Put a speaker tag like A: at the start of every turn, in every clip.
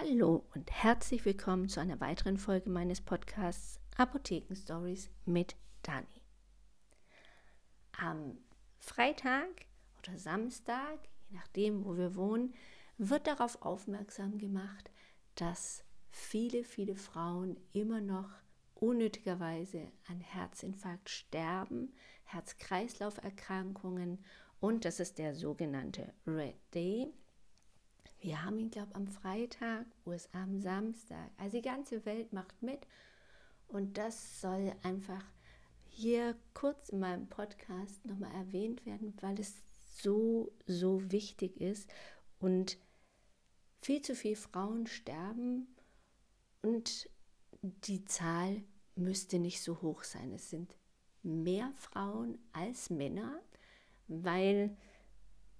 A: Hallo und herzlich willkommen zu einer weiteren Folge meines Podcasts Apotheken Stories mit Dani. Am Freitag oder Samstag, je nachdem, wo wir wohnen, wird darauf aufmerksam gemacht, dass viele, viele Frauen immer noch unnötigerweise an Herzinfarkt sterben, Herz-Kreislauf-Erkrankungen und das ist der sogenannte Red Day, wir haben ihn, glaube ich, am Freitag, USA am Samstag. Also die ganze Welt macht mit. Und das soll einfach hier kurz in meinem Podcast nochmal erwähnt werden, weil es so, so wichtig ist. Und viel zu viele Frauen sterben und die Zahl müsste nicht so hoch sein. Es sind mehr Frauen als Männer, weil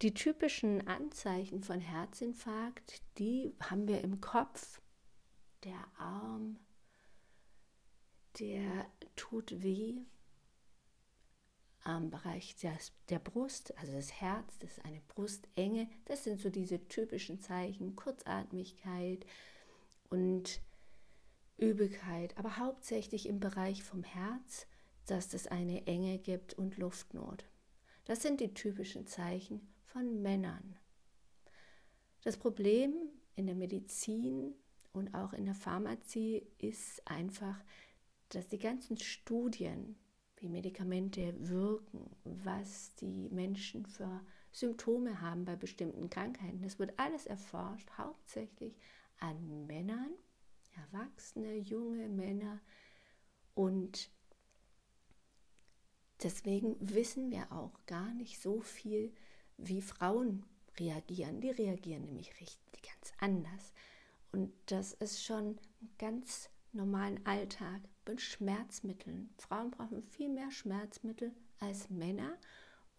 A: die typischen Anzeichen von Herzinfarkt, die haben wir im Kopf. Der Arm, der tut weh am Bereich der Brust, also das Herz, das ist eine Brustenge. Das sind so diese typischen Zeichen, Kurzatmigkeit und Übelkeit, aber hauptsächlich im Bereich vom Herz, dass es eine Enge gibt und Luftnot. Das sind die typischen Zeichen von Männern. Das Problem in der Medizin und auch in der Pharmazie ist einfach, dass die ganzen Studien, wie Medikamente wirken, was die Menschen für Symptome haben bei bestimmten Krankheiten, das wird alles erforscht, hauptsächlich an Männern, erwachsene, junge Männer und deswegen wissen wir auch gar nicht so viel wie Frauen reagieren. Die reagieren nämlich richtig ganz anders. Und das ist schon ein ganz normalen Alltag mit Schmerzmitteln. Frauen brauchen viel mehr Schmerzmittel als Männer.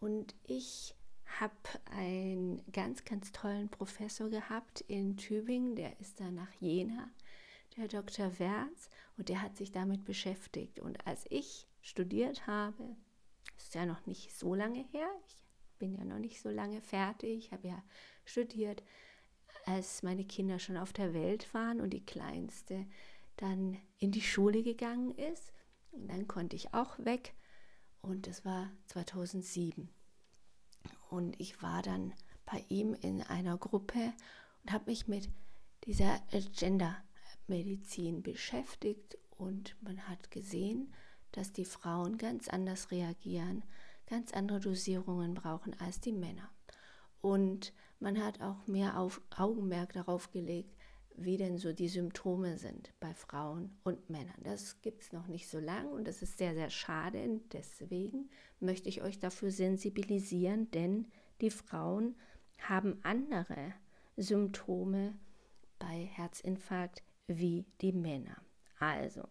A: Und ich habe einen ganz, ganz tollen Professor gehabt in Tübingen, der ist da nach Jena, der Dr. Werz, und der hat sich damit beschäftigt. Und als ich studiert habe, ist ja noch nicht so lange her, ich bin ja noch nicht so lange fertig. Ich habe ja studiert, als meine Kinder schon auf der Welt waren und die kleinste dann in die Schule gegangen ist. Und dann konnte ich auch weg. Und das war 2007. Und ich war dann bei ihm in einer Gruppe und habe mich mit dieser Gender-Medizin beschäftigt. Und man hat gesehen, dass die Frauen ganz anders reagieren ganz andere Dosierungen brauchen als die Männer. Und man hat auch mehr auf Augenmerk darauf gelegt, wie denn so die Symptome sind bei Frauen und Männern. Das gibt es noch nicht so lange und das ist sehr, sehr schade. Deswegen möchte ich euch dafür sensibilisieren, denn die Frauen haben andere Symptome bei Herzinfarkt wie die Männer. Also,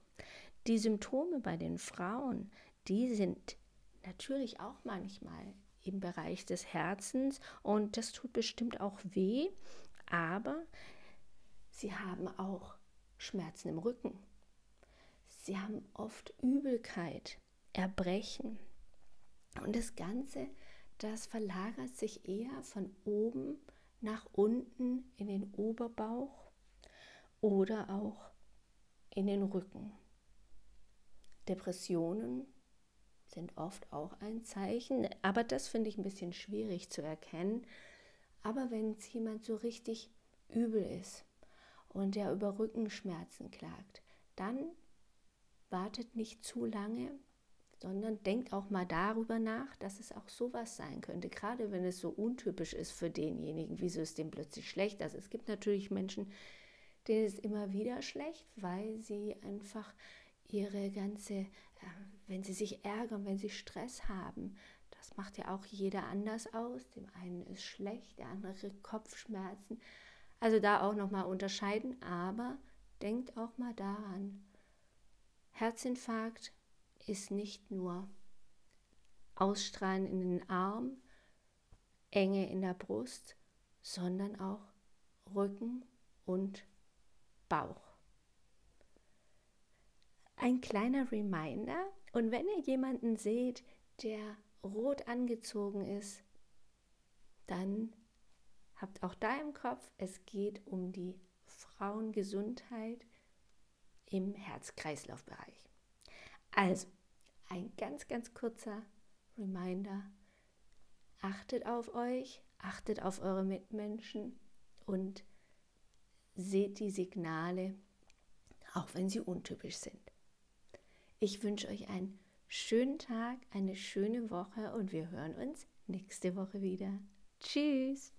A: die Symptome bei den Frauen, die sind natürlich auch manchmal im Bereich des Herzens und das tut bestimmt auch weh, aber sie haben auch Schmerzen im Rücken. Sie haben oft Übelkeit, Erbrechen. Und das Ganze, das verlagert sich eher von oben nach unten in den Oberbauch oder auch in den Rücken. Depressionen sind oft auch ein Zeichen, aber das finde ich ein bisschen schwierig zu erkennen. Aber wenn es jemand so richtig übel ist und der über Rückenschmerzen klagt, dann wartet nicht zu lange, sondern denkt auch mal darüber nach, dass es auch sowas sein könnte, gerade wenn es so untypisch ist für denjenigen, wieso ist dem plötzlich schlecht. Also es gibt natürlich Menschen, denen ist immer wieder schlecht, weil sie einfach ihre ganze, äh, wenn sie sich ärgern, wenn sie Stress haben, das macht ja auch jeder anders aus. Dem einen ist schlecht, der andere Kopfschmerzen. Also da auch nochmal unterscheiden, aber denkt auch mal daran, Herzinfarkt ist nicht nur Ausstrahlen in den Arm, Enge in der Brust, sondern auch Rücken und Bauch ein kleiner Reminder. Und wenn ihr jemanden seht, der rot angezogen ist, dann habt auch da im Kopf, es geht um die Frauengesundheit im Herz-Kreislauf-Bereich. Also, ein ganz, ganz kurzer Reminder. Achtet auf euch, achtet auf eure Mitmenschen und seht die Signale, auch wenn sie untypisch sind. Ich wünsche euch einen schönen Tag, eine schöne Woche und wir hören uns nächste Woche wieder. Tschüss!